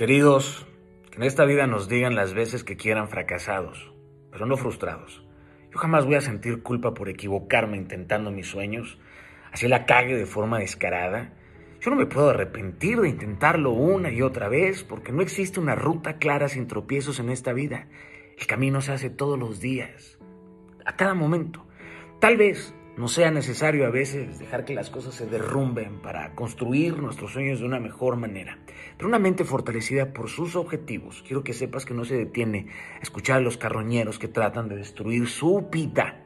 queridos, que en esta vida nos digan las veces que quieran fracasados, pero no frustrados. Yo jamás voy a sentir culpa por equivocarme intentando mis sueños, así la cague de forma descarada. Yo no me puedo arrepentir de intentarlo una y otra vez, porque no existe una ruta clara sin tropiezos en esta vida. El camino se hace todos los días, a cada momento. Tal vez no sea necesario a veces dejar que las cosas se derrumben para construir nuestros sueños de una mejor manera. Pero una mente fortalecida por sus objetivos, quiero que sepas que no se detiene a escuchar a los carroñeros que tratan de destruir su vida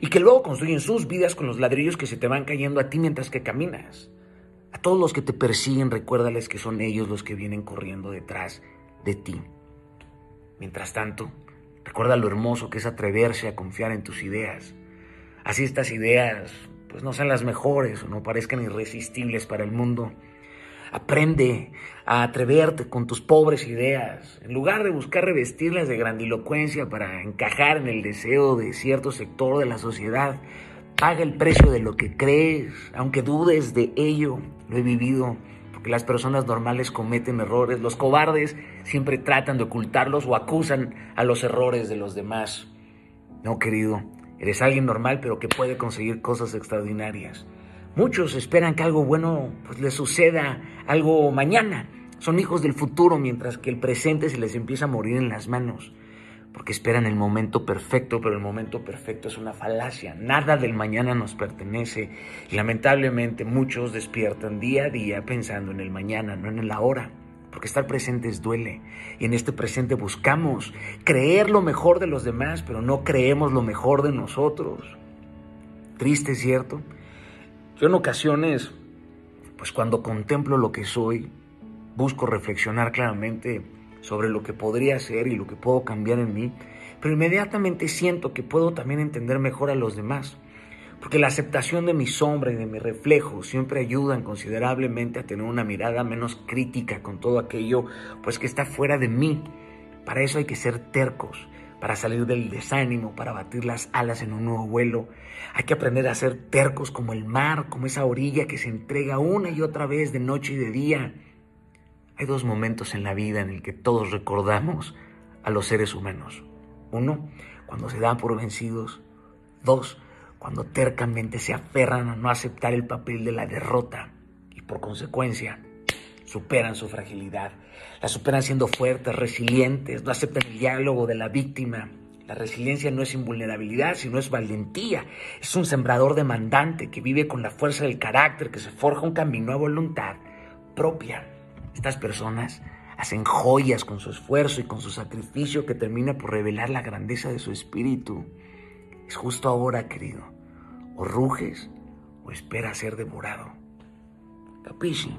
y que luego construyen sus vidas con los ladrillos que se te van cayendo a ti mientras que caminas. A todos los que te persiguen, recuérdales que son ellos los que vienen corriendo detrás de ti. Mientras tanto, recuerda lo hermoso que es atreverse a confiar en tus ideas Así estas ideas pues no sean las mejores o no parezcan irresistibles para el mundo. Aprende a atreverte con tus pobres ideas, en lugar de buscar revestirlas de grandilocuencia para encajar en el deseo de cierto sector de la sociedad. Paga el precio de lo que crees, aunque dudes de ello. Lo he vivido, porque las personas normales cometen errores. Los cobardes siempre tratan de ocultarlos o acusan a los errores de los demás. No, querido, Eres alguien normal pero que puede conseguir cosas extraordinarias. Muchos esperan que algo bueno pues, les suceda algo mañana. Son hijos del futuro mientras que el presente se les empieza a morir en las manos. Porque esperan el momento perfecto, pero el momento perfecto es una falacia. Nada del mañana nos pertenece. Y lamentablemente muchos despiertan día a día pensando en el mañana, no en el ahora porque estar presentes duele. Y en este presente buscamos creer lo mejor de los demás, pero no creemos lo mejor de nosotros. Triste, ¿cierto? Yo en ocasiones, pues cuando contemplo lo que soy, busco reflexionar claramente sobre lo que podría ser y lo que puedo cambiar en mí, pero inmediatamente siento que puedo también entender mejor a los demás. Porque la aceptación de mi sombra y de mi reflejo siempre ayudan considerablemente a tener una mirada menos crítica con todo aquello pues que está fuera de mí. Para eso hay que ser tercos, para salir del desánimo, para batir las alas en un nuevo vuelo. Hay que aprender a ser tercos como el mar, como esa orilla que se entrega una y otra vez de noche y de día. Hay dos momentos en la vida en el que todos recordamos a los seres humanos. Uno, cuando se dan por vencidos. Dos, cuando tercamente se aferran a no aceptar el papel de la derrota y por consecuencia superan su fragilidad. La superan siendo fuertes, resilientes, no aceptan el diálogo de la víctima. La resiliencia no es invulnerabilidad, sino es valentía. Es un sembrador demandante que vive con la fuerza del carácter, que se forja un camino a voluntad propia. Estas personas hacen joyas con su esfuerzo y con su sacrificio que termina por revelar la grandeza de su espíritu. Es justo ahora, querido. O ruges o espera ser devorado. Capisci?